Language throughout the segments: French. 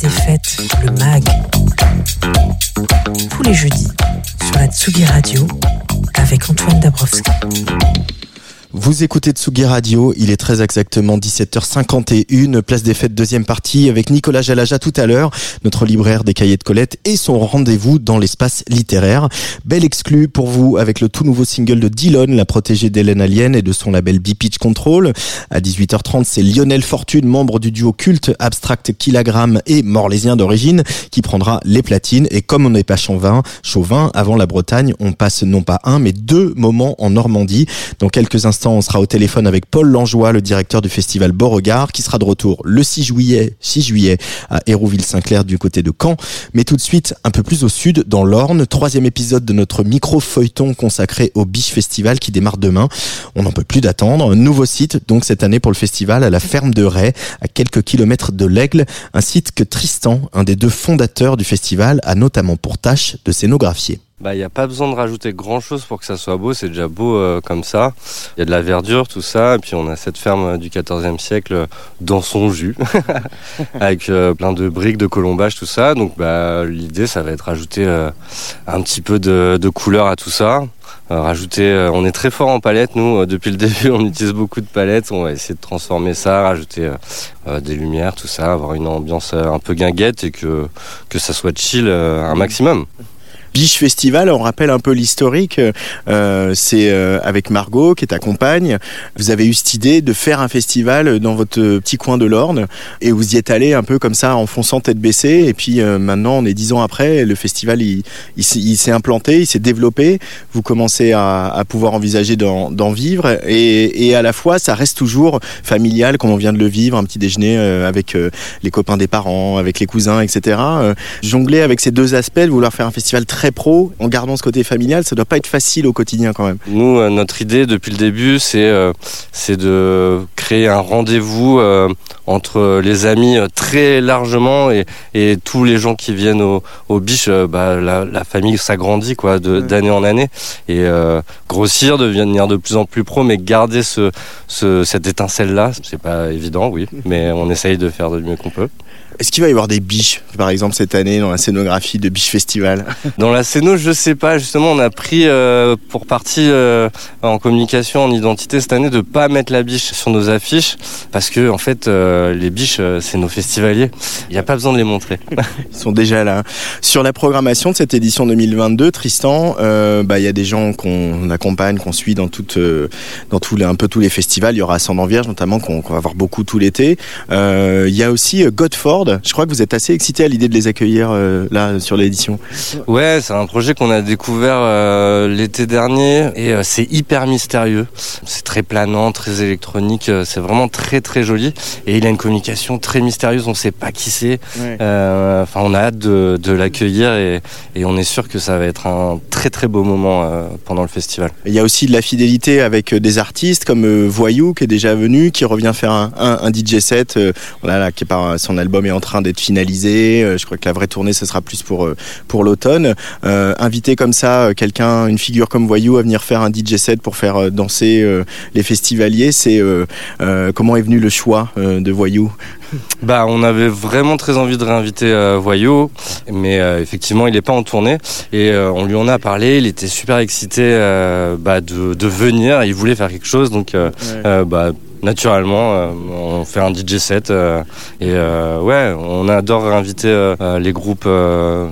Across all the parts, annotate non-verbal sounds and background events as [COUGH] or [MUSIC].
Des fêtes, le MAG. Tous les jeudis, sur la Tsugi Radio, avec Antoine Dabrowski. Vous écoutez Tsugi Radio, il est très exactement 17h51, place des fêtes deuxième partie avec Nicolas Jalaja tout à l'heure, notre libraire des cahiers de Colette et son rendez-vous dans l'espace littéraire. Belle exclu pour vous avec le tout nouveau single de Dylan, la protégée d'Hélène Alien et de son label B-Pitch Control. À 18h30, c'est Lionel Fortune, membre du duo culte Abstract Kilogramme et Morlésien d'origine, qui prendra les platines et comme on n'est pas chauvin, chauvin, avant la Bretagne, on passe non pas un mais deux moments en Normandie. Dans quelques instants, on sera au téléphone avec Paul Langeois, le directeur du festival Beauregard, qui sera de retour le 6 juillet, 6 juillet à Hérouville-Saint-Clair du côté de Caen. Mais tout de suite, un peu plus au sud, dans l'Orne, troisième épisode de notre micro-feuilleton consacré au Biche Festival qui démarre demain. On n'en peut plus d'attendre. Nouveau site, donc cette année pour le festival, à la ferme de Ray, à quelques kilomètres de l'Aigle. Un site que Tristan, un des deux fondateurs du festival, a notamment pour tâche de scénographier. Bah, il n'y a pas besoin de rajouter grand chose pour que ça soit beau, c'est déjà beau euh, comme ça. Il y a de la verdure, tout ça, et puis on a cette ferme du 14e siècle dans son jus, [LAUGHS] avec euh, plein de briques, de colombage, tout ça. Donc bah, l'idée, ça va être rajouter euh, un petit peu de, de couleur à tout ça. rajouter, on est très fort en palette, nous, depuis le [LAUGHS] début, on utilise beaucoup de palettes, on va essayer de transformer ça, rajouter des lumières, tout ça, avoir une ambiance un peu guinguette et que, que ça soit chill un maximum. Biche Festival, on rappelle un peu l'historique. Euh, c'est euh, avec Margot, qui est ta compagne. Vous avez eu cette idée de faire un festival dans votre petit coin de l'Orne et vous y êtes allé un peu comme ça en fonçant tête baissée. Et puis euh, maintenant, on est dix ans après, le festival il, il, s'est implanté, il s'est développé. Vous commencez à, à pouvoir envisager d'en vivre et, et, à la fois, ça reste toujours familial, comme on vient de le vivre, un petit déjeuner avec les copains des parents, avec les cousins, etc. jongler avec ces deux aspects, de vouloir faire un festival très pro en gardant ce côté familial, ça doit pas être facile au quotidien quand même. Nous, euh, notre idée depuis le début, c'est euh, c'est de créer un rendez-vous euh, entre les amis très largement et, et, tous les gens qui viennent au, au biche. Bah, la, famille s'agrandit quoi, d'année en année et grossir, devenir de plus en plus pro, mais garder ce, ce cette étincelle là, c'est pas évident, oui, mais on essaye de faire du mieux qu'on peut. Est-ce qu'il va y avoir des biches, par exemple, cette année dans la scénographie de Biche Festival? [LAUGHS] Dans la scéno, je sais pas. Justement, on a pris euh, pour partie euh, en communication, en identité cette année, de pas mettre la biche sur nos affiches parce que en fait, euh, les biches, c'est nos festivaliers. Il n'y a pas besoin de les montrer. [LAUGHS] Ils sont déjà là. Sur la programmation de cette édition 2022, Tristan, bah il y a des gens qu'on accompagne, qu'on suit dans toutes, dans tous les, un peu tous les festivals. Il y aura Ascendant Vierge notamment qu'on va voir beaucoup tout l'été. Il y a aussi Godford je crois que vous êtes assez excité à l'idée de les accueillir euh, là sur l'édition. Ouais, c'est un projet qu'on a découvert euh, l'été dernier et euh, c'est hyper mystérieux. C'est très planant, très électronique, c'est vraiment très très joli et il a une communication très mystérieuse. On ne sait pas qui c'est. Enfin, on a hâte de, de l'accueillir et, et, on est sûr que ça va être un très très beau moment pendant le festival. Il y a aussi de la fidélité avec des artistes comme Voyou qui est déjà venu, qui revient faire un, un, un DJ set, voilà, qui est par son album est en train d'être finalisé. Euh, je crois que la vraie tournée, ce sera plus pour, euh, pour l'automne. Euh, inviter comme ça quelqu'un, une figure comme Voyou, à venir faire un DJ set pour faire danser les festivaliers, c'est comment est venu le choix de Voyou? Bah, on avait vraiment très envie de réinviter euh, Voyou, mais effectivement, il n'est pas en tournée. Et on lui en a parlé. Il était super excité bah, de, de, venir. Il voulait faire quelque chose. Donc, bah, naturellement, euh, on fait un DJ set euh, et euh, ouais, on adore inviter les groupes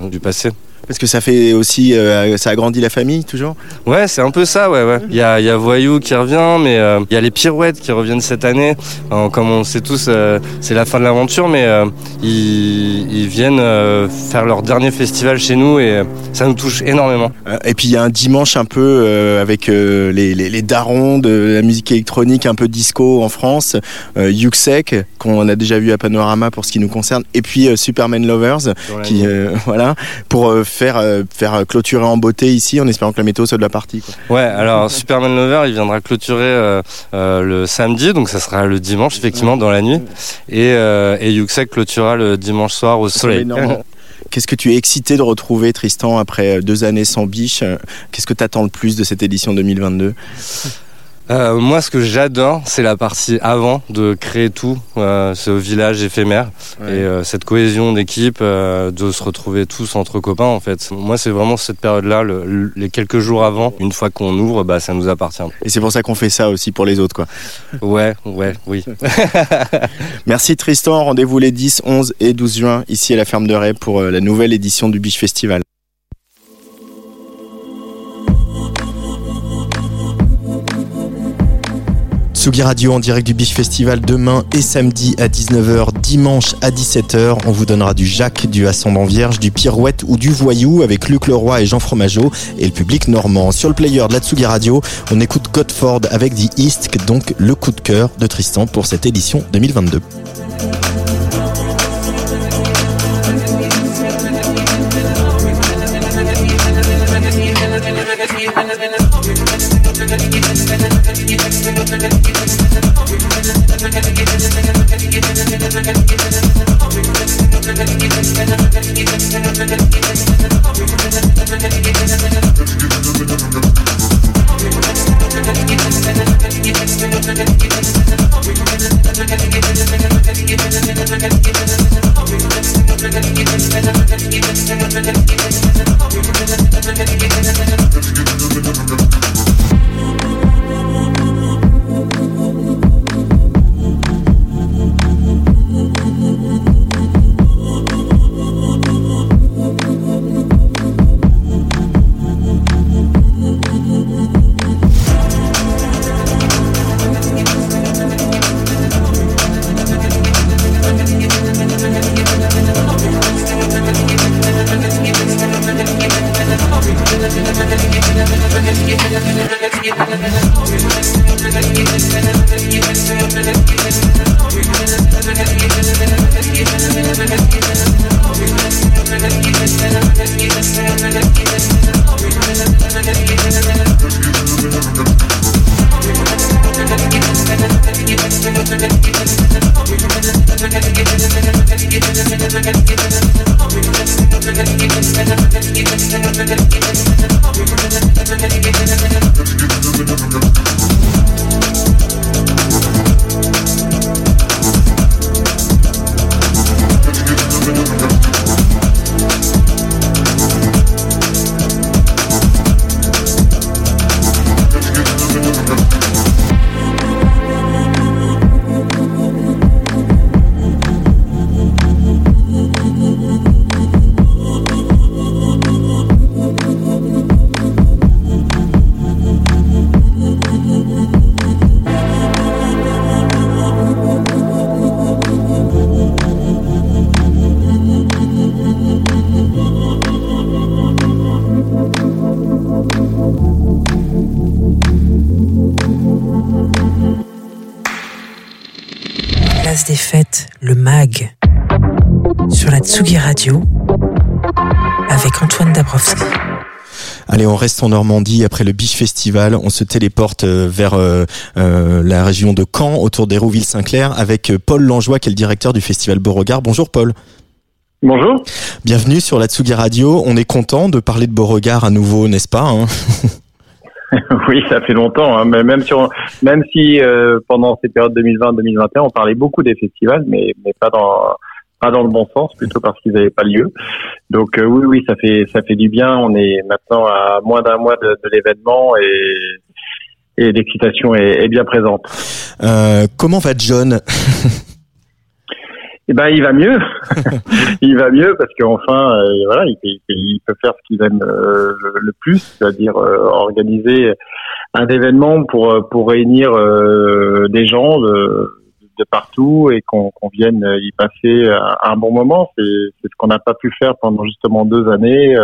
du passé. Parce que ça fait aussi, euh, ça agrandit la famille toujours Ouais, c'est un peu ça, ouais, ouais. Il y a, il y a Voyou qui revient, mais euh, il y a les Pirouettes qui reviennent cette année. Comme on sait tous, euh, c'est la fin de l'aventure, mais euh, ils, ils viennent faire leur dernier festival chez nous et ça nous touche énormément. Et puis il y a un dimanche un peu avec les, les, les darons de la musique électronique un peu disco en France, Yuxek, qu'on a déjà vu à Panorama pour ce qui nous concerne, et puis Superman Lovers, qui [LAUGHS] voilà, pour euh, faire euh, faire clôturer en beauté ici, en espérant que la météo soit de la partie. Quoi. Ouais, alors Superman Lover, il viendra clôturer euh, euh, le samedi, donc ça sera le dimanche, effectivement, dans la nuit. Et, euh, et Yuxek clôturera le dimanche soir au soleil. [LAUGHS] Qu'est-ce que tu es excité de retrouver, Tristan, après euh, deux années sans biche euh, Qu'est-ce que tu attends le plus de cette édition 2022 Euh, moi, ce que j'adore, c'est la partie avant de créer tout, euh, ce village éphémère Ouais. et euh, cette cohésion d'équipe, euh, de se retrouver tous entre copains. En fait, moi, c'est vraiment cette période-là, le- le- les quelques jours avant. Une fois qu'on ouvre, bah, ça nous appartient. Et c'est pour ça qu'on fait ça aussi pour les autres. Quoi. Ouais, ouais, oui. [LAUGHS] Merci Tristan, rendez-vous les 10, 11 et 12 juin ici à la ferme de Ray pour euh, la nouvelle édition du Biche Festival. Tsugi Radio en direct du Biche Festival demain et samedi à 19h, dimanche à 17h. On vous donnera du Jacques, du Ascendant Vierge, du Pirouette ou du Voyou avec Luc Leroy et Jean Fromageau et le public normand. Sur le player de la Tsugi Radio, on écoute Godford avec The East, donc le coup de cœur de Tristan pour cette édition 2022. Thank you. Place des fêtes, le MAG. Sur la Tsugi Radio. Avec Antoine Dabrowski. Allez, on reste en Normandie après le Biche Festival. On se téléporte euh, vers euh, euh, la région de Caen, autour d'Hérouville-Saint-Clair, avec Paul Langeois, qui est le directeur du festival Beauregard. Bonjour Paul. Bonjour. Bienvenue sur la Tsugi Radio. On est content de parler de Beauregard à nouveau, n'est-ce pas hein? [LAUGHS] [LAUGHS] Oui, ça fait longtemps, hein, mais même sur, même si euh, pendant ces périodes 2020-2021, on parlait beaucoup des festivals, mais mais pas dans pas dans le bon sens, plutôt parce qu'ils n'avaient pas lieu. Donc euh, oui, oui, ça fait ça fait du bien. On est maintenant à moins d'un mois de, de l'événement et et l'excitation est, est bien présente. Euh, Comment va John? [LAUGHS] Eh ben, il va mieux. [LAUGHS] il va mieux parce qu'enfin, euh, voilà, il, peut faire ce qu'il aime euh, le, plus, c'est-à-dire euh, organiser un événement pour pour réunir des gens de, de partout et qu'on vienne y passer un, bon moment. C'est ce qu'on n'a pas pu faire pendant justement deux années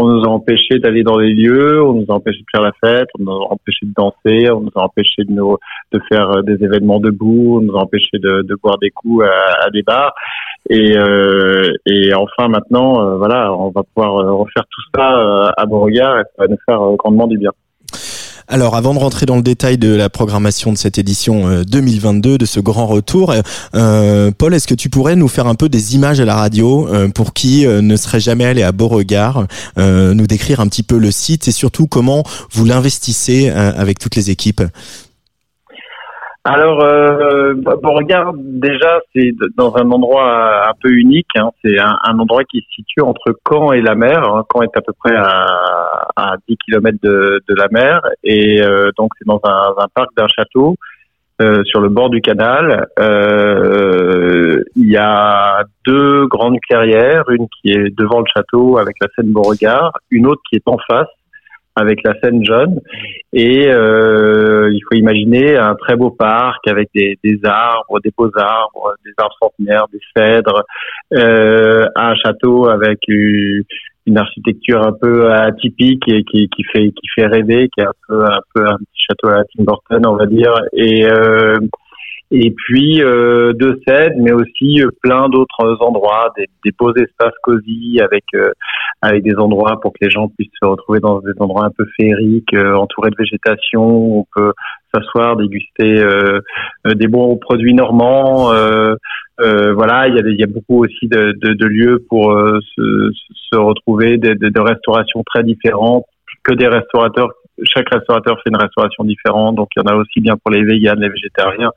on nous a empêché d'aller dans les lieux, on nous a empêché de faire la fête, on nous a empêché de danser, on nous a empêché de, nous, de faire euh, des événements debout, on nous a empêché de, de boire des coups à, des bars. Et, euh, et enfin maintenant, euh, voilà, on va pouvoir refaire tout ça à Beauregard et ça va nous faire grandement du bien. Alors, avant de rentrer dans le détail de la programmation de cette édition 2022, euh, de ce grand retour, euh, Paul, est-ce que tu pourrais nous faire un peu des images à la radio euh, pour qui ne serait jamais allé à Beauregard, nous décrire un petit peu le site et surtout comment vous l'investissez avec toutes les équipes? Alors, euh, Beauregard, déjà, c'est dans un endroit un peu unique. Hein. C'est un, endroit qui se situe entre Caen et la mer. Hein. Caen est à peu près à, à 10 km de, de la mer. Et euh, donc, c'est dans un, un parc d'un château euh, sur le bord du canal. Euh, il y a deux grandes clairières, une qui est devant le château avec la Seine Beauregard, une autre qui est en face avec la scène jaune. Et euh, il faut imaginer un très beau parc avec des, des arbres, des beaux arbres, des arbres centenaires, des cèdres, euh, un château avec une, architecture un peu atypique et qui, qui fait qui fait rêver, qui est un peu un peu un petit château à Tim Burton, on va dire. Et euh, et puis euh, deux scènes, mais aussi euh, plein d'autres endroits, des, beaux espaces cosy avec euh, avec des endroits pour que les gens puissent se retrouver dans des endroits un peu féeriques, euh, entourés de végétation. Où on peut s'asseoir, déguster des bons produits normands. voilà, il y, a y a beaucoup aussi de, de, de lieux pour se, se, retrouver, de, de, restauration très différentes, que des restaurateurs chaque restaurateur fait une restauration différente, donc il y en a aussi bien pour les véganes, les végétariens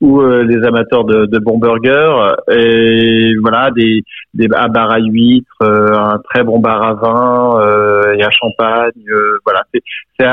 ou euh, les amateurs de, de bons burgers et voilà des des un bar à huîtres, euh, un très bon bar à vin euh, et un champagne. voilà, c'est c'est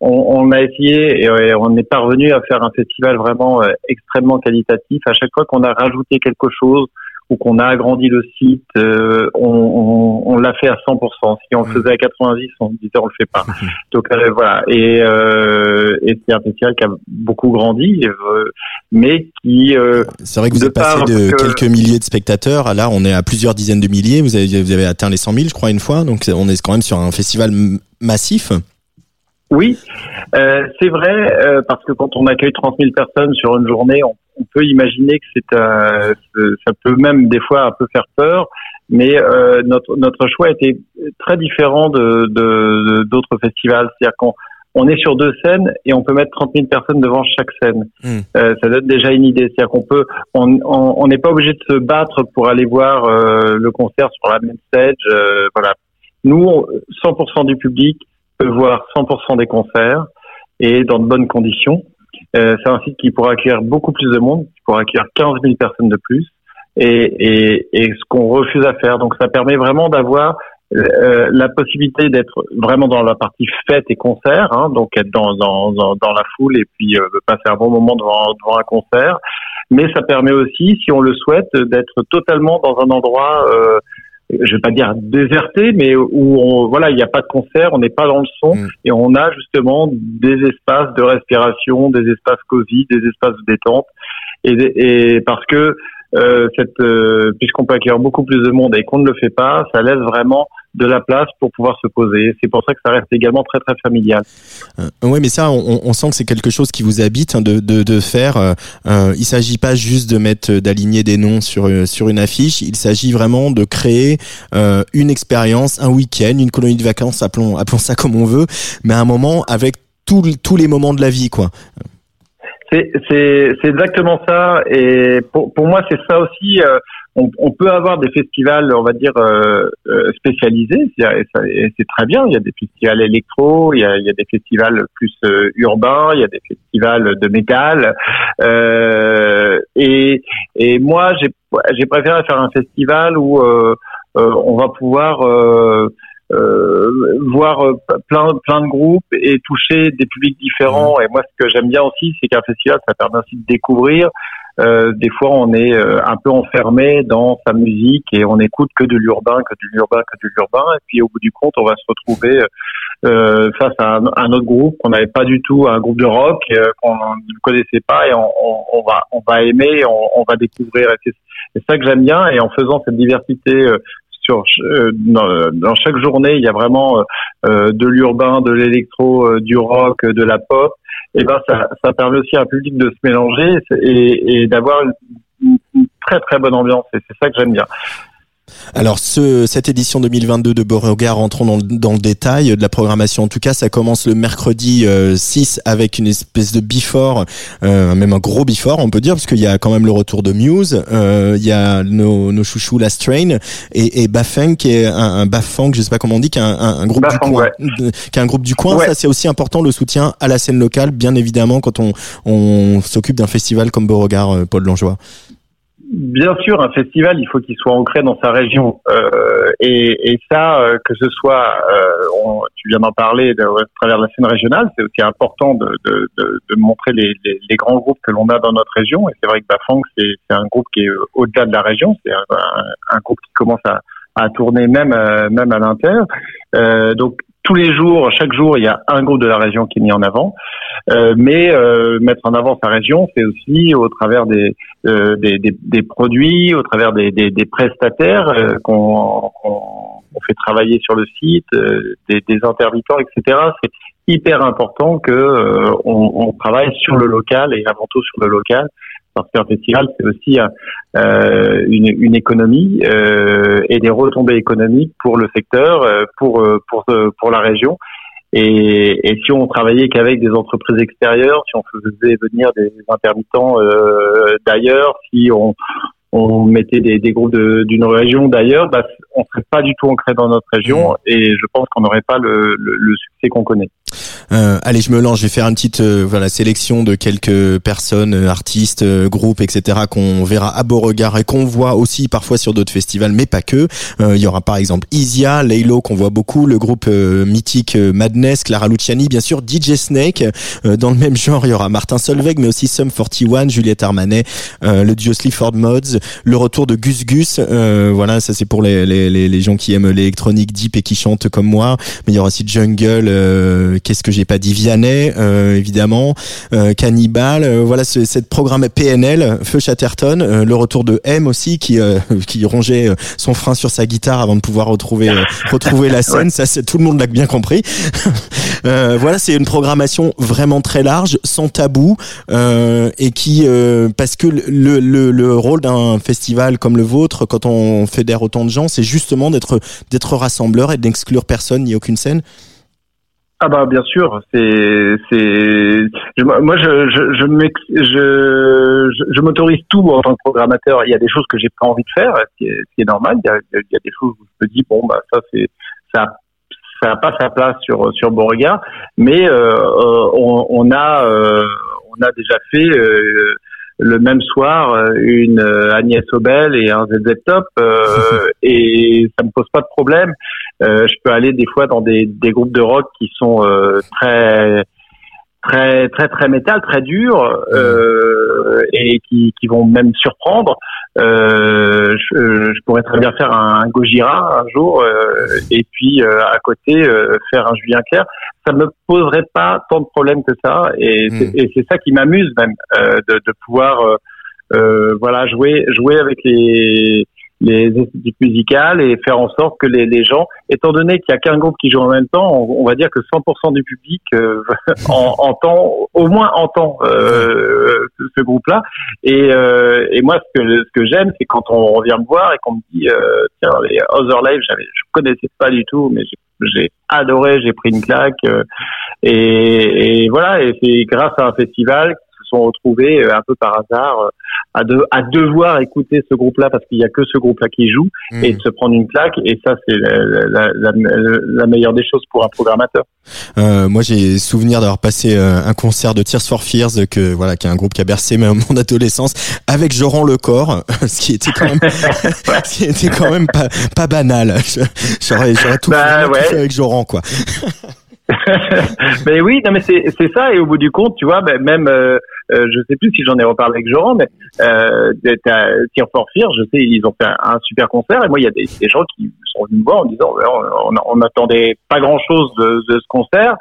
on, on, a essayé et on est parvenu à faire un festival vraiment extrêmement qualitatif. À chaque fois qu'on a rajouté quelque chose ou qu'on a agrandi le site, euh, on, on, on l'a fait à 100%. Si on le faisait à 90, on disait on le fait pas. [LAUGHS] Donc euh, voilà. Et, euh, et c'est un festival qui a beaucoup grandi, euh, mais qui. Euh, c'est vrai que vous êtes passé de quelques milliers de spectateurs à là, on est à plusieurs dizaines de milliers. Vous avez, vous avez atteint les 100 000, je crois, une fois. Donc on est quand même sur un festival massif. Oui, euh, c'est vrai, euh, parce que quand on accueille 30 000 personnes sur une journée, on, on peut imaginer que c'est, euh, ça peut même des fois un peu faire peur, mais euh, notre, notre choix était très différent de, de, d'autres festivals. C'est-à-dire qu'on on est sur deux scènes et on peut mettre 30 000 personnes devant chaque scène. Hmm. Euh, ça donne déjà une idée. C'est-à-dire qu'on peut, on n'est pas obligé de se battre pour aller voir le concert sur la même stage. voilà. Nous, 100% du public peut voir 100% des concerts et dans de bonnes conditions. Euh, c'est un site qui pourra accueillir beaucoup plus de monde, qui pourra accueillir 15 000 personnes de plus, et, et, et ce qu'on refuse à faire. Donc ça permet vraiment d'avoir euh, la possibilité d'être vraiment dans la partie fête et concert, hein, donc être dans, dans, dans, la foule et puis euh, passer un bon moment devant, devant un concert. Mais ça permet aussi, si on le souhaite, d'être totalement dans un endroit euh, je vais pas dire déserté, mais où on, voilà, il n'y a pas de concert, on n'est pas dans le son, mm. et on a justement des espaces de respiration, des espaces cosy, des espaces de détente, et, et parce que euh, cette, euh, puisqu'on peut accueillir beaucoup plus de monde et qu'on ne le fait pas, ça laisse vraiment de la place pour pouvoir se poser. C'est pour ça que ça reste également très très familial. Euh, oui, mais ça, on, sent que c'est quelque chose qui vous habite hein, de, de, de, faire. Euh, euh il s'agit pas juste de mettre, d'aligner des noms sur euh, sur une affiche. Il s'agit vraiment de créer euh, une expérience, un week-end, une colonie de vacances, appelons appelons ça comme on veut, mais un moment avec tous tous les moments de la vie, quoi. C'est exactement ça. Et pour, pour moi, c'est ça aussi. Euh, on, on, peut avoir des festivals, on va dire, euh, euh spécialisés. C'est très bien. Il y a des festivals électro, il y a, il y a des festivals plus euh, urbains, il y a des festivals de métal. et, et moi, j'ai préféré faire un festival où on va pouvoir voir plein plein de groupes et toucher des publics différents. Et moi, ce que j'aime bien aussi, c'est qu'un festival, ça permet aussi de découvrir. des fois, on est un peu enfermé dans sa musique et on écoute que de l'urbain, que de l'urbain, que de l'urbain. Et puis, au bout du compte, on va se retrouver euh, face à un, autre groupe qu'on n'avait pas du tout, un groupe de rock euh, qu'on ne connaissait pas et on, on, va on va aimer, on, on va découvrir. Et c'est ça que j'aime bien. Et en faisant cette diversité euh, sur dans, chaque journée, il y a vraiment de l'urbain, de l'électro, du rock, de la pop. Et ben ça, permet aussi à un public de se mélanger et, et d'avoir une, une, très très bonne ambiance. Et c'est ça que j'aime bien. Alors ce, cette édition 2022 de Beauregard, rentrons dans, dans, le détail de la programmation. En tout cas, ça commence le mercredi 6 euh, avec une espèce de before, euh, même un gros before, on peut dire, parce qu'il y a quand même le retour de Muse, euh, il y a nos, nos chouchous Last Train et, et Bafeng qui est un, un Bafang, je sais pas comment on dit, qui est un, un, groupe du coin. Qui est un groupe du coin. Ça, c'est aussi important le soutien à la scène locale, bien évidemment, quand on, on s'occupe d'un festival comme Beauregard, euh, Paul Langlois. Bien sûr, un festival, il faut qu'il soit ancré dans sa région. Euh, et, et, ça, euh, que ce soit, euh, tu viens d'en parler, de, à travers la scène régionale, c'est aussi important de, de, de, montrer les, les, les, grands groupes que l'on a dans notre région. Et c'est vrai que Bafang, c'est un groupe qui est au-delà de la région. C'est un, un, groupe qui commence à, à tourner même, euh, même à l'inter. Euh, donc tous les jours, chaque jour, il y a un groupe de la région qui est mis en avant. Euh, mais euh, mettre en avant sa région, c'est aussi au travers des, euh, des, des, des, produits, au travers des, des, des prestataires euh, qu'on qu fait travailler sur le site, euh, des, des etc. C'est hyper important que on, on, travaille sur le local et avant tout sur le local parce qu'un festival, c'est aussi euh, une, une, économie euh, et des retombées économiques pour le secteur, euh, pour pour pour la région. Et, et si on travaillait qu'avec des entreprises extérieures, si on faisait venir des intermittents d'ailleurs, si on, on mettait des, des groupes d'une région d'ailleurs, bah, on serait pas du tout ancré dans notre région mmh. et je pense qu'on n'aurait pas le, le, le succès qu'on connaît. Euh, allez, je me lance. Je vais faire une petite euh, voilà sélection de quelques personnes, euh, artistes, groupes, etc. qu'on verra à Beauregard et qu'on voit aussi parfois sur d'autres festivals, mais pas que. Il y aura par exemple Isia, Laylo qu'on voit beaucoup, le groupe mythique Madness, Clara Luciani, bien sûr DJ Snake. dans le même genre, il y aura Martin Solveig, mais aussi Sum 41, Juliette Armanet, le duo Sleaford Mods, le retour de Gus Gus. voilà, ça c'est pour les, les, les, gens qui aiment l'électronique deep et qui chantent comme moi. Mais il y aura aussi Jungle. Qu'est-ce que j'ai pas dit Vianney, euh, évidemment, euh, Cannibal, euh, voilà cette programme PNL, Feu Chatterton, le retour de M aussi qui [LAUGHS] qui rongeait son frein sur sa guitare avant de pouvoir retrouver [LAUGHS] retrouver la scène. Ça, c'est tout le monde l'a bien compris. [LAUGHS] voilà, c'est une programmation vraiment très large, sans tabou, et qui parce que le, le, le rôle d'un festival comme le vôtre, quand on fédère autant de gens, c'est justement d'être d'être rassembleur et d'exclure personne ni aucune scène. Ah bah bien sûr, c'est c'est moi je je je je, je, m'autorise tout en tant que programmateur. Il y a des choses que j'ai pas envie de faire, ce qui est, ce qui est normal. Il y, a, il y a des choses où je me dis bon bah ça c'est ça ça n'a pas sa place sur sur Beauregard, mais euh, euh on, on, a euh, on a déjà fait euh, le même soir une Agnès Obel et un ZZ Top [LAUGHS] et ça me pose pas de problème. Euh, je peux aller des fois dans des, des groupes de rock qui sont euh, très très très très métal, très durs euh, et qui, qui vont même surprendre. Euh, je, je, pourrais très bien faire un, Gojira un jour euh, et puis euh, à côté faire un Julien Clerc. Ça me poserait pas tant de problèmes que ça et hmm. c'est ça qui m'amuse même de, de, pouvoir voilà jouer jouer avec les les esthétiques musicales et faire en sorte que les, les gens, étant donné qu'il y a qu'un groupe qui joue en même temps, on, va dire que 100% du public euh, [LAUGHS] entend, au moins entend euh, ce, groupe-là. Et, euh, et moi, ce que, ce que j'aime, c'est quand on revient me voir et qu'on me dit, euh, tiens, les Other Live, je connaissais pas du tout, mais j'ai adoré, j'ai pris une claque. Euh, et, et voilà, et c'est grâce à un festival se sont retrouvés un peu par hasard à, de, à devoir écouter ce groupe-là parce qu'il y a que ce groupe-là qui joue Mmh. et de se prendre une claque. Et ça, c'est la, la, la, la meilleure des choses pour un programmateur. Euh, moi, j'ai souvenir d'avoir passé euh, un concert de Tears for Fears, que voilà, qui est un groupe qui a bercé [LAUGHS] mon adolescence, avec Joran Lecor, [LAUGHS] ce qui était quand même, [LAUGHS] ce qui était quand même pas, pas banal. J'aurais, tout, Bah, tout fait avec Joran, quoi. [LAUGHS] mais oui, non, mais c'est c'est ça. Et au bout du compte, tu vois, ben, même, euh, euh, je sais plus si j'en ai reparlé avec Joran, mais euh, t'as Tear for Fear, je sais, ils ont fait un, un super concert. Et moi, il y a des, des gens qui sont venus me voir en disant, on, on, on attendait pas grand chose de, de ce concert.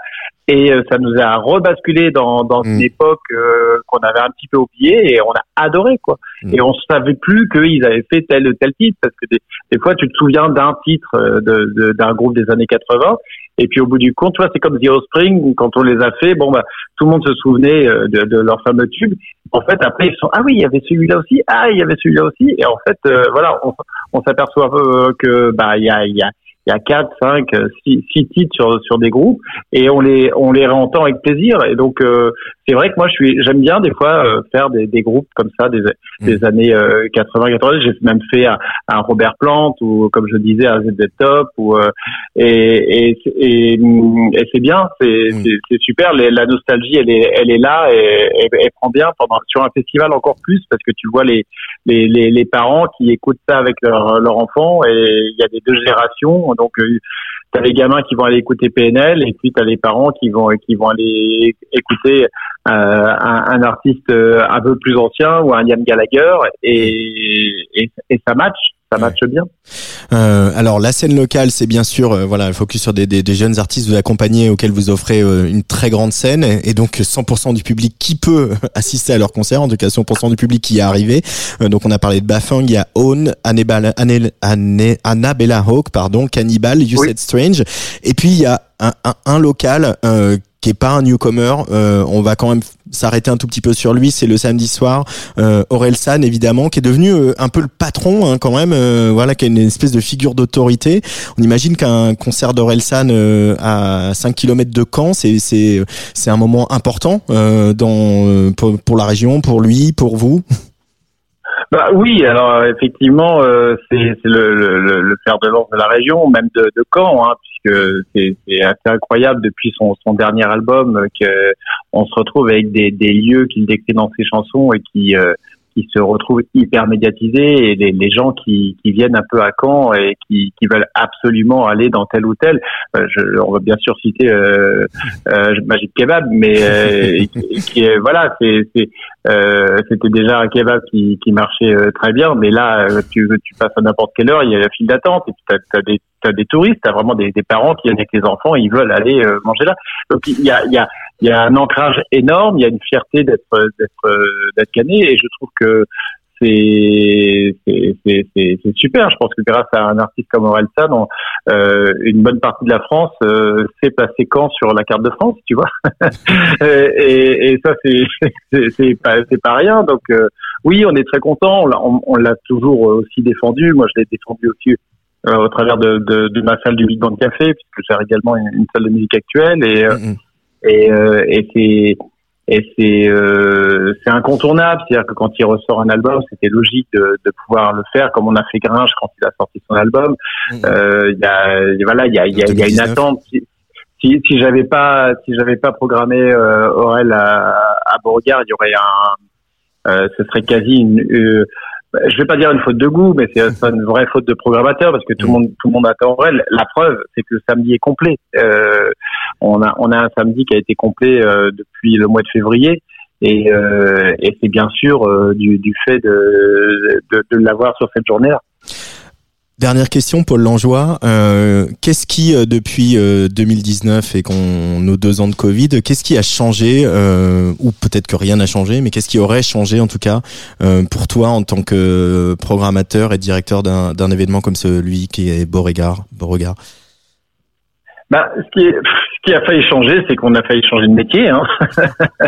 Et euh, ça nous a rebasculé dans, dans une Mm. époque euh, qu'on avait un petit peu oubliée et on a adoré quoi. Mm. Et on savait plus qu'ils avaient fait tel ou tel titre parce que des, des fois tu te souviens d'un titre euh, de- de- d'un groupe des années 80 et puis au bout du compte, tu c'est comme The Offspring quand on les a fait, bon bah tout le monde se souvenait euh, de, de leur fameux tube. En fait, après ils sont ah oui, il y avait celui-là aussi, ah il y avait celui-là aussi, et en fait euh, voilà, on, on s'aperçoit euh, que bah il y a y a il y a quatre, cinq, euh, six, six titres sur sur des groupes et on les on les réentend avec plaisir. Et donc euh, c'est vrai que moi je suis j'aime bien des fois euh, faire des, des groupes comme ça des des années euh, 80 80 j'ai même fait un, un Robert Plant ou comme je disais un ZZ Top ou euh, et et et, et c'est bien c'est Mm. c'est super. Les- la nostalgie elle est elle est là et et- elle prend bien pendant sur un festival encore plus parce que tu vois les les les, parents qui écoutent ça avec leur leur enfant et il y a des deux générations. Donc euh, T'as les gamins qui vont aller écouter PNL et puis t'as les parents qui vont qui vont aller écouter euh, un, un artiste euh, un peu plus ancien ou un Ian Gallagher et, et, et ça match, ça match bien. Euh, alors la scène locale, c'est bien sûr euh, voilà, focus sur des, des, des jeunes artistes vous accompagnez auxquels vous offrez euh, une très grande scène et, donc 100% du public qui peut [LAUGHS] assister à leur concert, en tout cas 100% du public qui est arrivé. Euh, donc on a parlé de Bafang, il y a Own, Annabella, Annabella Hawk, pardon, Cannibal, You Oui. Said Strange, et puis il y a un, un, un local euh, qui est pas un newcomer. Euh, on va quand même s'arrêter un tout petit peu sur lui. C'est le samedi soir. Euh, évidemment, qui est devenu euh, un peu le patron hein, quand même. euh, voilà, qui est une espèce de figure d'autorité. On imagine qu'un concert d'Aurel San euh, à 5 km de Caen, c'est c'est c'est un moment important euh, dans euh, pour, pour la région, pour lui, pour vous. Bah oui, alors euh, effectivement, euh, c'est le, le, le, fer de lance de la région, même de, Caen, hein, puisque c'est assez incroyable depuis son, dernier album euh, que on se retrouve avec des, lieux qu'il décrit dans ses chansons et qui qui se retrouvent hyper médiatisés et les, gens qui, qui viennent un peu à Caen et qui, qui veulent absolument aller dans tel ou tel. Euh, je, on va bien sûr citer euh, euh, Magic Kebab, mais euh, qui, qui voilà, euh, c'était déjà un kebab qui, qui marchait euh, très bien, mais là, tu, tu passes à n'importe quelle heure, il y a la file d'attente, et puis t'as as des, des touristes, t'as vraiment des, parents qui viennent avec les enfants, ils veulent aller euh, manger là. Donc il y a, un ancrage énorme, il y a une fierté d'être d'être euh, d'être cané, et je trouve que c'est super. Je pense que grâce à un artiste comme Orelsan, on- euh, une bonne partie de la France euh, s'est placée quand sur la carte de France, tu vois? [LAUGHS] et, ça c'est [LAUGHS] pas pas rien. Donc euh, oui, on est très content. On on, l'a toujours aussi défendu. Moi, je l'ai défendu aussi au travers de, de, de ma salle du Big Band Café, puisque j'ai également une, une salle de musique actuelle. Et euh, Mhm. et, euh, et c'est et c'est euh, c'est incontournable, c'est-à-dire que quand il ressort un album, c'était logique de, de pouvoir le faire, comme on a fait Gringe quand il a sorti son album. Euh, Il y a voilà, il y a, il y a, y a une 2019. attente. Si, si, si j'avais pas si j'avais pas programmé euh, Aurel à, à Beauregard, il y aurait un euh, ce serait quasi une euh, je vais pas dire une faute de goût, mais c'est une vraie faute de programmateur parce que tout le monde tout le monde attend. La preuve, c'est que le samedi est complet. Euh, on a on a un samedi qui a été complet euh, depuis le mois de février. Et, euh, et c'est bien sûr euh, du, du fait de, de, de l'avoir sur cette journée-là. Dernière question, Paul Langeois. Euh, qu'est-ce qui, euh, depuis euh, 2019 et qu'on nos deux ans de Covid, qu'est-ce qui a changé, euh, ou peut-être que rien n'a changé, mais qu'est-ce qui aurait changé en tout cas euh, pour toi en tant que programmateur et directeur d'un événement comme celui qui est Beauregard, Beauregard? Bah, ce qui, qui a failli changer, c'est qu'on a failli changer de métier. Hein. [LAUGHS]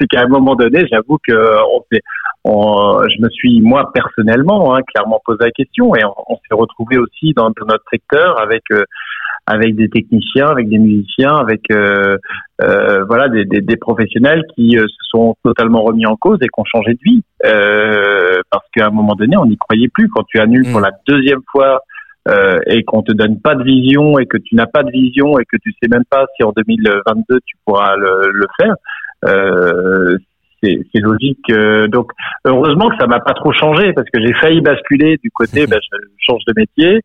c'est qu'à un moment donné, j'avoue que on s'est, on, je me suis moi personnellement hein, clairement posé la question et on, on s'est retrouvé aussi dans, dans notre secteur avec euh, avec des techniciens, avec des musiciens, avec voilà des, des, des, professionnels qui se sont totalement remis en cause et qui ont changé de vie parce qu'à un moment donné, on n'y croyait plus. Quand tu annules pour mm. la deuxième fois euh, et qu'on te donne pas de vision et que tu n'as pas de vision et que tu sais même pas si en 2022 tu pourras le, le faire, euh, c'est logique. Euh, donc heureusement que ça m'a pas trop changé parce que j'ai failli basculer du côté, [LAUGHS] ben, je change de métier.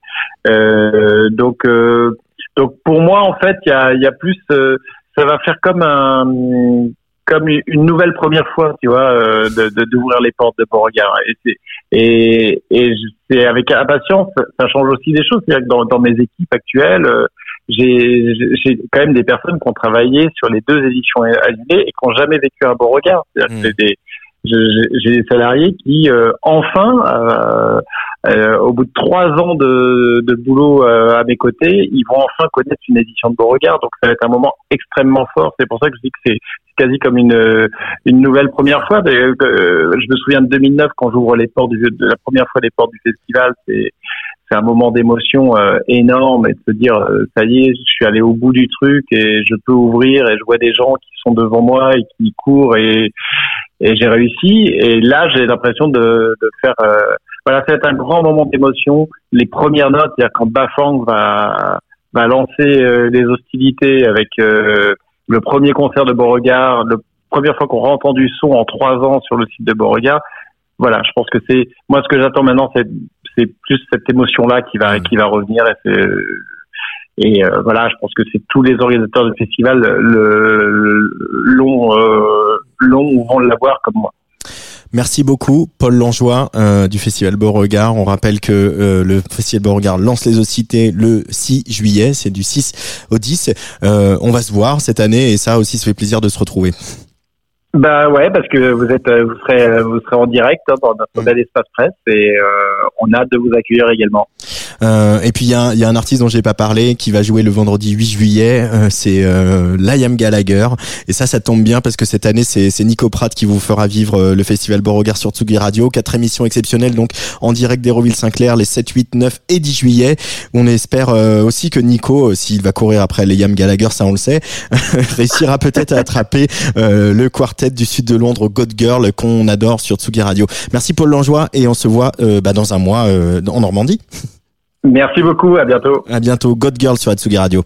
Euh, donc euh, donc pour moi en fait il y a, y a plus, ça va faire comme un comme une nouvelle première fois, tu vois, euh, de d'ouvrir les portes de Beauregard. Et c'est et, et c'est avec impatience, ça change aussi des choses. C'est-à-dire que dans, dans mes équipes actuelles, euh, j'ai j'ai quand même des personnes qui ont travaillé sur les deux éditions annulées et qui n'ont jamais vécu un Beauregard. C'est-à-dire que mmh. c'est des j'ai des salariés qui euh, enfin euh, euh, au bout de trois ans de, de boulot euh, à mes côtés, ils vont enfin connaître une édition de Beauregard. Donc ça va être un moment extrêmement fort. C'est pour ça que je dis que c'est quasi comme une, une nouvelle première fois. Euh, je me souviens de 2009 quand j'ouvre les portes du, de la première fois les portes du festival. C'est c'est un moment d'émotion énorme et de se dire ça y est, je suis allé au bout du truc et je peux ouvrir et je vois des gens qui sont devant moi et qui courent et et j'ai réussi. Et là, j'ai l'impression de, de faire voilà, c'est un grand moment d'émotion. Les premières notes, c'est-à-dire quand Bafang va va lancer euh, les hostilités avec euh, le premier concert de Beauregard, la première fois qu'on a entendu son en trois ans sur le site de Beauregard. Voilà, je pense que c'est moi ce que j'attends maintenant, c'est c'est plus cette émotion-là qui va qui va revenir et et euh, voilà, je pense que c'est tous les organisateurs de festival le l'ont l'ont ou vont l'avoir comme moi. Merci beaucoup, Paul Langeois euh, du Festival Beauregard. On rappelle que euh, le Festival Beauregard lance les Ossités le 6 juillet, c'est du 6 au 10. Euh, on va se voir cette année et ça aussi, ça fait plaisir de se retrouver. Bah ouais, parce que vous êtes, euh, vous serez, euh, vous serez en direct hein, dans notre mm. bel espace presse et euh, on a hâte de vous accueillir également. Euh, et puis il y a, y a, un artiste dont j'ai pas parlé qui va jouer le vendredi 8 juillet, euh, c'est euh, Liam Gallagher. Et ça, ça tombe bien parce que cette année c'est, c'est Nico Pratt qui vous fera vivre le festival Beauregard sur Tsugi Radio, quatre émissions exceptionnelles donc en direct d'Hérouville-Saint-Clair les 7, 8, 9 et 10 juillet. On espère aussi que Nico, s'il va courir après Liam Gallagher, ça on le sait, [LAUGHS] réussira peut-être à attraper le quartet du sud de Londres, God Girl, qu'on adore sur Tsugi Radio. Merci Paul Langeois et on se voit euh, bah, dans un mois euh, en Normandie. Merci beaucoup, à bientôt. À bientôt, God Girl sur Tsugi Radio.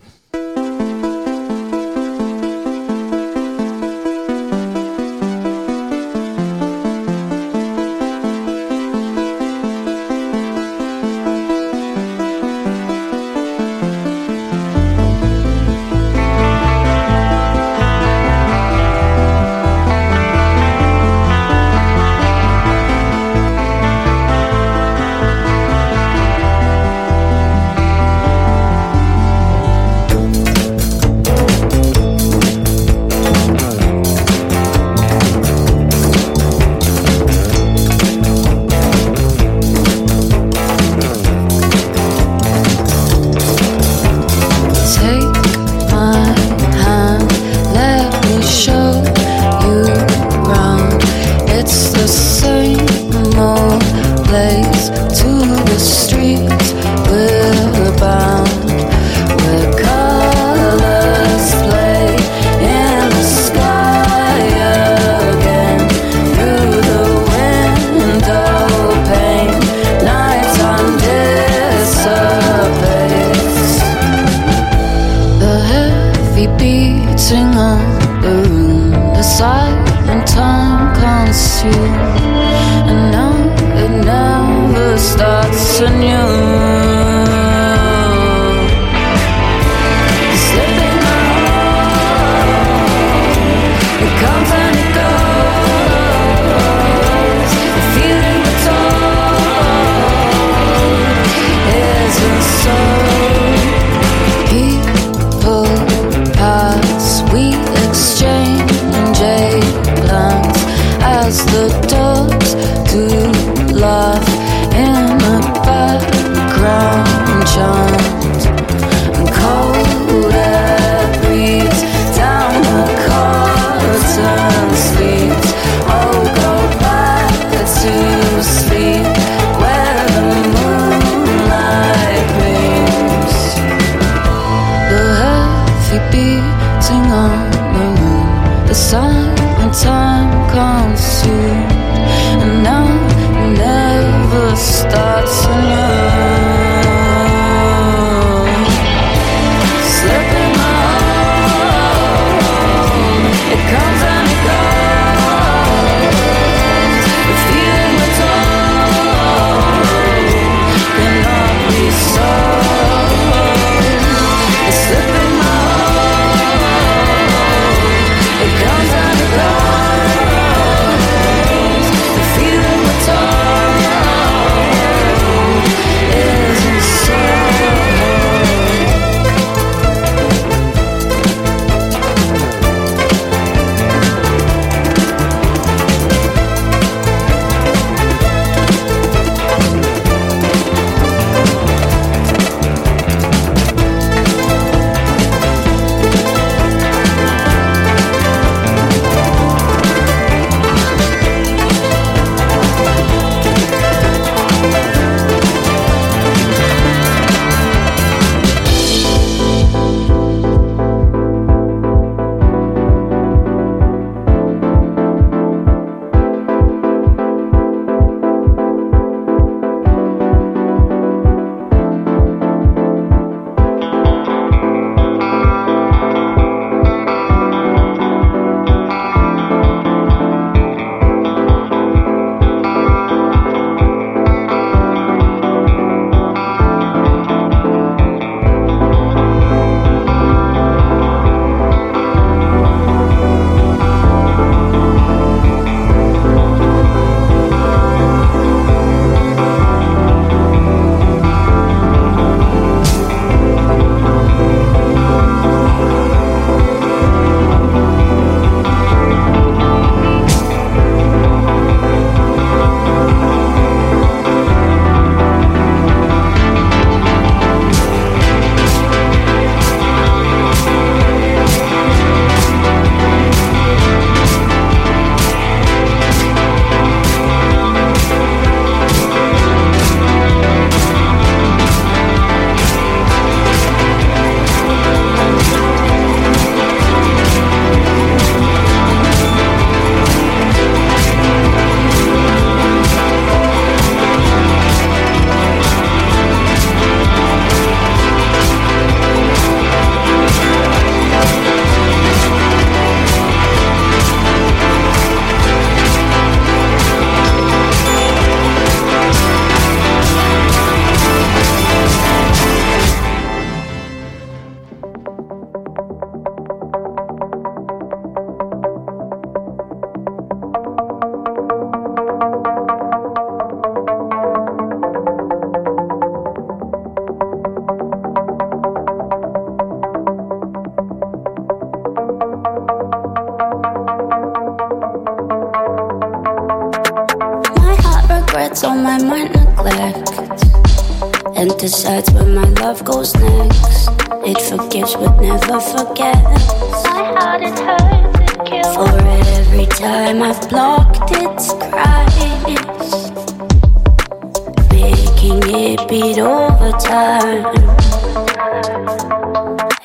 It beat overtime.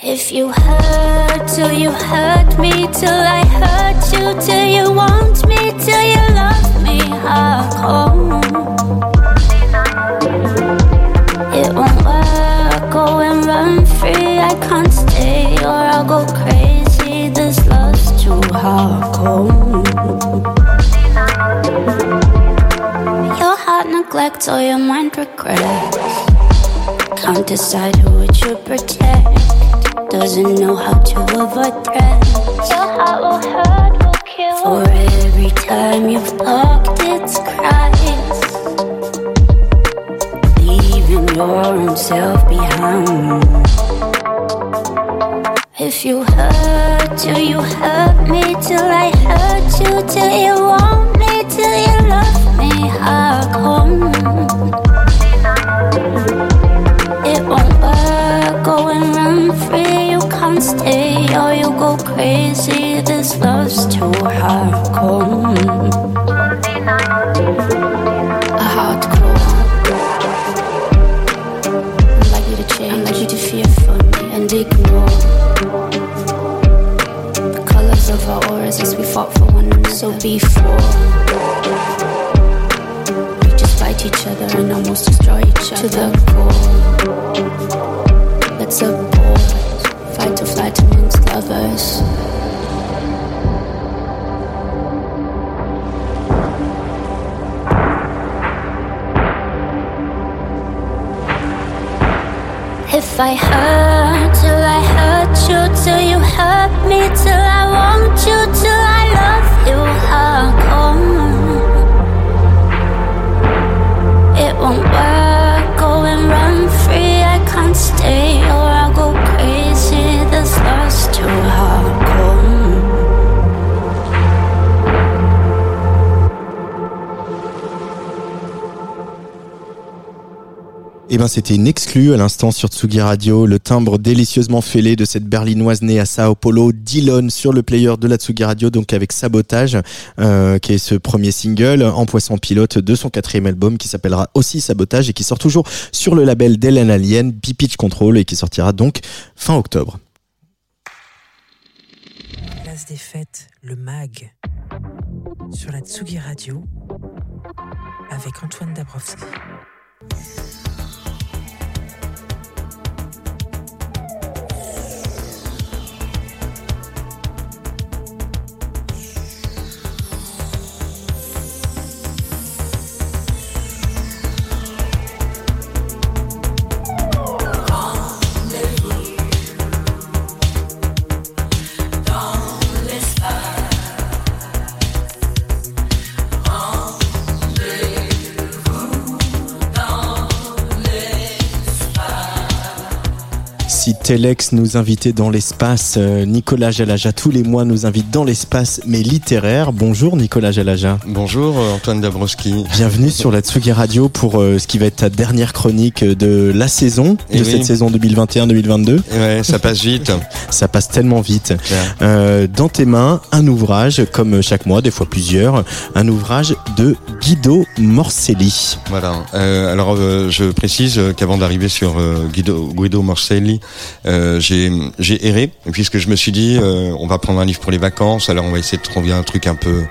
If you hurt till you hurt me, till I hurt you, till you want me, till you love me, I'll come. It won't work, go and run free. I can't stay or I'll go crazy. This love's too hardcore. Heart neglects or your mind regrets. Can't decide who it should protect. Doesn't know how to avoid threats. Your heart will hurt, will kill. For every time you've blocked its cries, leaving your own self behind. If you hurt till you hurt me, till I hurt you, till you want me, till you stay or you go crazy. This love's too hardcore. A hardcore. I'd like you to change, I'd like you to fear for me and ignore the colors of our auras as we fought for one another. So before we just fight each other and almost destroy each other to the core. Let's fight or flight amongst lovers. If I hurt till I hurt you, till you hurt me, till I want you, till I love you, how come it won't work? Go and run free, I can't stay, Eh ben, c'était une exclue à l'instant sur Tsugi Radio, le timbre délicieusement fêlé de cette berlinoise née à Sao Paulo, Dillon, sur le player de la Tsugi Radio, donc avec Sabotage, euh, qui est ce premier single en poisson pilote de son quatrième album qui s'appellera aussi Sabotage et qui sort toujours sur le label d'Hélène Alien, B-Pitch Control et qui sortira donc fin octobre. Place des fêtes, le MAG, sur la Tsugi Radio, avec Antoine Dabrowski. Si Telex nous invitait dans l'espace, euh, Nicolas Jalaja tous les mois nous invite dans l'espace, mais littéraire. Bonjour Nicolas Jalaja. Bonjour euh, Antoine Dabrowski. Bienvenue sur la Tsugi Radio pour euh, ce qui va être ta dernière chronique de la saison, Eh de oui. cette saison 2021-2022. Ouais, ça passe vite. [LAUGHS] Ça passe tellement vite. Euh, dans tes mains, un ouvrage, comme chaque mois, des fois plusieurs, un ouvrage de Guido Morselli. Voilà. Euh, alors je précise qu'avant d'arriver sur Guido, Guido Morselli, euh, j'ai j'ai erré puisque je me suis dit euh, on va prendre un livre pour les vacances. Alors on va essayer de trouver un truc un peu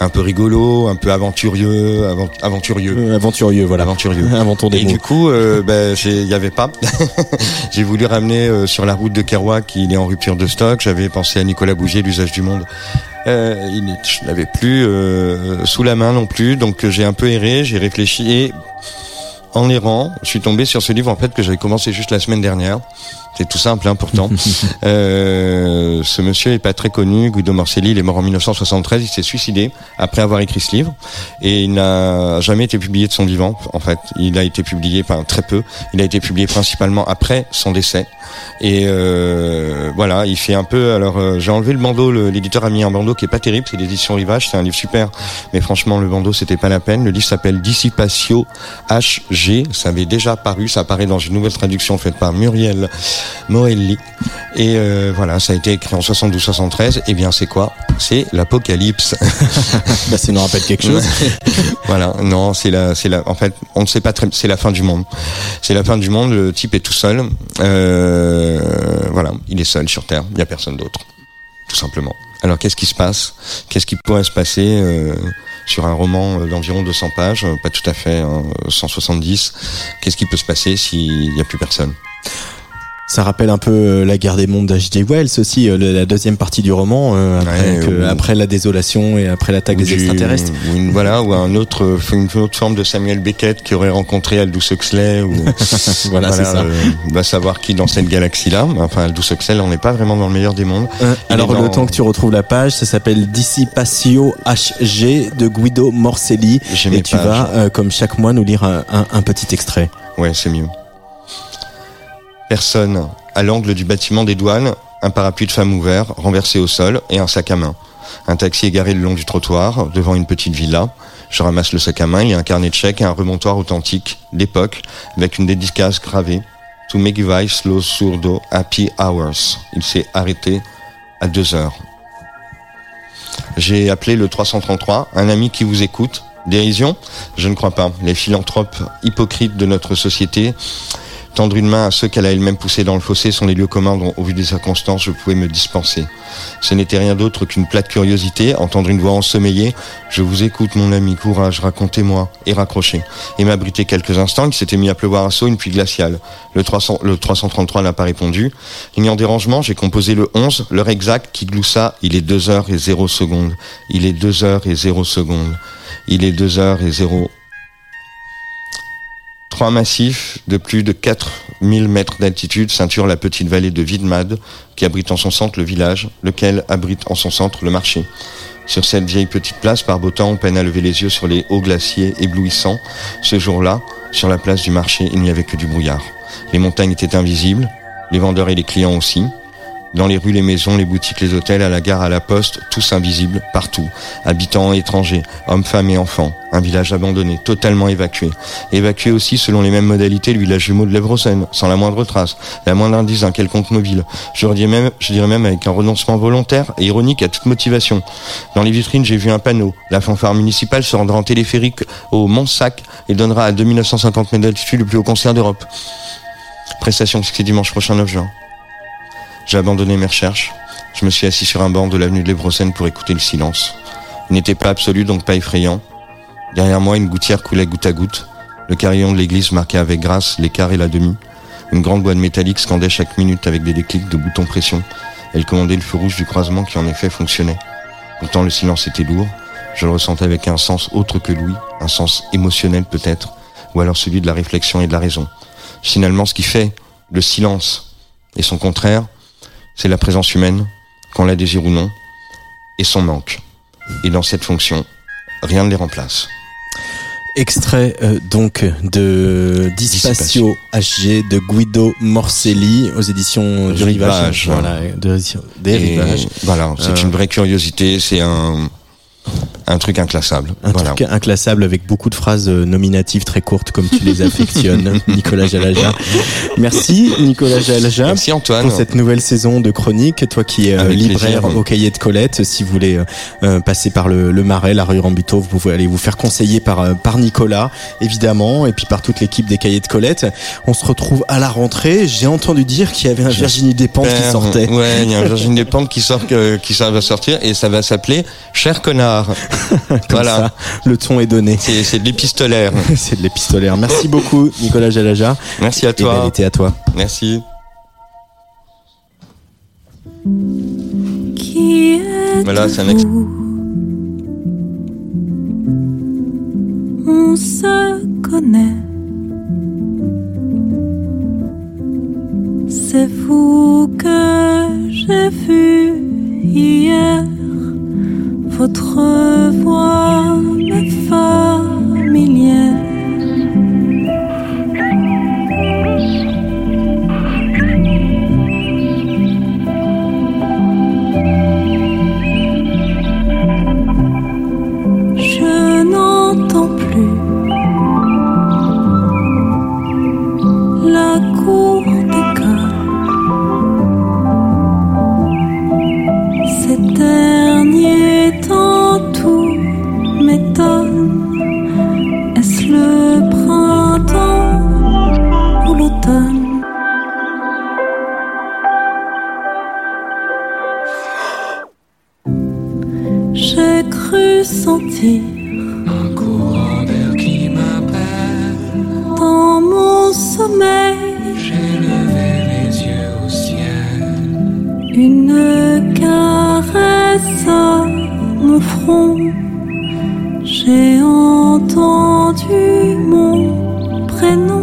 un peu rigolo, un peu aventurieux, avant- aventurieux, Euh, aventurieux, voilà. aventurieux. [LAUGHS] Inventons des Et mots. du coup, ben, j'ai- il y avait pas. [LAUGHS] j'ai voulu ramener euh, sur la route de Kerouac, il est en rupture de stock. J'avais pensé à Nicolas Bougier, l'usage du monde. Euh, il, je l'avais plus euh, sous la main non plus, donc j'ai un peu erré, j'ai réfléchi et en errant, je suis tombé sur ce livre en fait que j'avais commencé juste la semaine dernière. C'est tout simple, hein, pourtant. [LAUGHS] Euh, ce monsieur est pas très connu. Guido Morselli, il est mort en 1973. Il s'est suicidé après avoir écrit ce livre et il n'a jamais été publié de son vivant. En fait, il a été publié, enfin très peu. Il a été publié principalement après son décès. Et euh, voilà, il fait un peu. Alors, euh, j'ai enlevé le bandeau. L'éditeur a mis un bandeau qui est pas terrible. C'est l'édition Rivage. C'est un livre super, mais franchement, le bandeau c'était pas la peine. Le livre s'appelle Dissipatio Ça avait déjà paru. Ça apparaît dans une nouvelle traduction faite par Muriel Morelli. Et euh, voilà, ça a été écrit en 72-73. Et bien, c'est quoi? C'est l'apocalypse. Bah, [LAUGHS] ça nous rappelle quelque chose. [LAUGHS] voilà, non, c'est la, c'est la. En fait, on ne sait pas très. C'est la fin du monde. C'est la fin du monde. Le type est tout seul. Euh, voilà, il est seul sur Terre. Il n'y a personne d'autre, tout simplement. Alors, qu'est-ce qui se passe? Qu'est-ce qui pourrait se passer? Euh, sur un roman euh, d'environ 200 pages euh, Pas tout à fait, hein, 170. Qu'est-ce qui peut se passer s'il n'y a plus personne? Ça rappelle un peu euh, la guerre des mondes d'H.G. Wells aussi, euh, la deuxième partie du roman, euh, après, Ouais, que- ou- après la désolation et après l'attaque des extraterrestres. ou une, voilà, ou un autre, une autre forme de Samuel Beckett qui aurait rencontré Aldous Huxley ou [LAUGHS] [LAUGHS] Voilà, ça. euh, va savoir qui dans cette galaxie-là. Enfin, Aldous Huxley, on n'est pas vraiment dans le meilleur des mondes. Euh, alors dans- le temps que tu retrouves la page, ça s'appelle Dissipatio HG de Guido Morselli. Et tu vas, euh, comme chaque mois, nous lire un, un- un petit extrait. Ouais, c'est mieux. Personne à l'angle du bâtiment des douanes, un parapluie de femme ouvert, renversé au sol et un sac à main. Un taxi est garé le long du trottoir, devant une petite villa. Je ramasse le sac à main, il y a un carnet de chèques et un remontoir authentique d'époque avec une dédicace gravée. To make vice slow surdo happy hours. Il s'est arrêté à deux heures. J'ai appelé le 333, un ami qui vous écoute. Dérision? Je ne crois pas. Les philanthropes hypocrites de notre société Tendre une main à ceux qu'elle a elle-même poussés dans le fossé sont les lieux communs dont, au vu des circonstances, je pouvais me dispenser. Ce n'était rien d'autre qu'une plate curiosité, entendre une voix ensommeillée. Je vous écoute, mon ami, courage, racontez-moi, et raccrocher. Et m'abriter quelques instants, il s'était mis à pleuvoir à saut une pluie glaciale. Le, 300, le 333 n'a pas répondu. Ayant dérangement, j'ai composé le 11, l'heure exacte qui gloussa, il est 2 heures et 0 secondes. Il est 2 heures et 0 secondes. Il est 2 heures et 0 Trois massifs de plus de 4000 mètres d'altitude ceinturent la petite vallée de Vidmad, qui abrite en son centre le village, lequel abrite en son centre le marché. Sur cette vieille petite place, par beau temps, on peine à lever les yeux sur les hauts glaciers éblouissants. Ce jour-là, sur la place du marché, il n'y avait que du brouillard. Les montagnes étaient invisibles, les vendeurs et les clients aussi. Dans les rues, les maisons, les boutiques, les hôtels, à la gare, à la poste, tous invisibles, partout. Habitants étrangers, hommes, femmes et enfants. Un village abandonné, totalement évacué. Évacué aussi selon les mêmes modalités le village jumeau de l'Evrosen, sans la moindre trace, la moindre indice d'un quelconque mobile. Je dirais même, avec un renoncement volontaire et ironique à toute motivation. Dans les vitrines, j'ai vu un panneau. La fanfare municipale se rendra en téléphérique au Mont-Sac et donnera à 2950 mètres d'altitude le plus haut concert d'Europe. Prestation c'est dimanche prochain 9 juin. J'ai abandonné mes recherches. Je me suis assis sur un banc de l'avenue de l'Ebrocène pour écouter le silence. Il n'était pas absolu, donc pas effrayant. Derrière moi, une gouttière coulait goutte à goutte. Le carillon de l'église marquait avec grâce l'écart et la demi. Une grande boîte métallique scandait chaque minute avec des déclics de boutons pression. Elle commandait le feu rouge du croisement qui en effet fonctionnait. Pourtant le silence était lourd. Je le ressentais avec un sens autre que Louis, un sens émotionnel peut-être, ou alors celui de la réflexion et de la raison. Finalement, ce qui fait le silence et son contraire, c'est la présence humaine, qu'on la désire ou non, et son manque. Et dans cette fonction, rien ne les remplace. Extrait euh, donc de Dispatio HG de Guido Morcelli aux éditions du Rivage. Voilà, de- des Rivages. Voilà, c'est Euh. une vraie curiosité, c'est un, un truc inclassable. Un voilà. truc inclassable avec beaucoup de phrases euh, nominatives très courtes comme tu les affectionnes, [LAUGHS] Nicolas Jalaja. Merci Nicolas Jalaja. Merci Antoine. pour cette nouvelle saison de chronique. Toi qui es euh, Avec libraire plaisir. au cahier de Colette, si vous voulez euh, passer par le, le Marais, la rue Rambuteau, vous pouvez aller vous faire conseiller par, par Nicolas, évidemment, et puis par toute l'équipe des cahiers de Colette. On se retrouve à la rentrée. J'ai entendu dire qu'il y avait un Virginie Despentes qui sortait. Ouais, il y a un [LAUGHS] Virginie Despentes qui sort, que- qui ça va sortir et ça va s'appeler Cher connard. [LAUGHS] Comme voilà. ça, le ton est donné. C'est, de l'épistolaire. [LAUGHS] C'est de l'épistolaire. Merci beaucoup, Nicolas Jalaja. Merci à Et bel toi. été à toi. Merci. Qui Voilà, c'est un ex- On se connaît. C'est vous que j'ai vu hier. Votre voix m'est familière. Sentir Un courant d'air qui m'appelle. dans mon sommeil J'ai levé les yeux au ciel. une caresse à mon front. J'ai entendu mon prénom.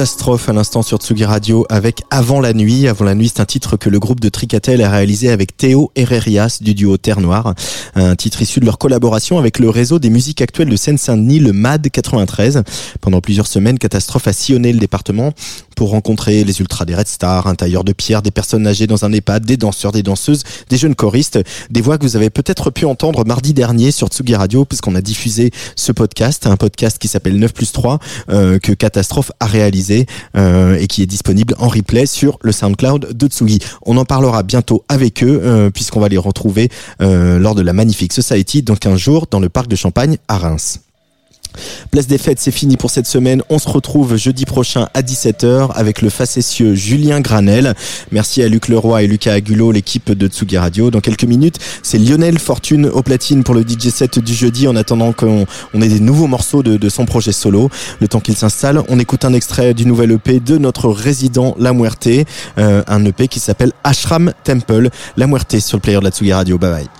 Catastrophe à l'instant sur Tsugi Radio avec Avant la nuit. Avant la nuit, c'est un titre que le groupe de Tricatel a réalisé avec Théo Herrerias du duo Terre Noire. Un titre issu de leur collaboration avec le réseau des musiques actuelles de Seine-Saint-Denis, le MAD 93. Pendant plusieurs semaines, Catastrophe a sillonné le département pour rencontrer les ultras des Red Stars, un tailleur de pierre, des personnes âgées dans un EHPAD, des danseurs, des danseuses, des jeunes choristes, des voix que vous avez peut-être pu entendre mardi dernier sur Tsugi Radio puisqu'on a diffusé ce podcast, un podcast qui s'appelle 9 plus 3 euh, que Catastrophe a réalisé euh, et qui est disponible en replay sur le SoundCloud de Tsugi. On en parlera bientôt avec eux euh, puisqu'on va les retrouver euh, lors de la Magnifique Society dans 15 jours dans le parc de Champagne à Reims. Place des fêtes, c'est fini pour cette semaine. On se retrouve jeudi prochain à 17h avec le facétieux Julien Granel. Merci à Luc Leroy et Lucas Agulot, l'équipe de Tsugi Radio. Dans quelques minutes, c'est Lionel Fortune au platine pour le DJ set du jeudi en attendant qu'on on ait des nouveaux morceaux de, son projet solo. Le temps qu'il s'installe, on écoute un extrait du nouvel EP de notre résident La Muerte, euh, un EP qui s'appelle Ashram Temple. La Muerte sur le player de la Tsugi Radio. Bye bye.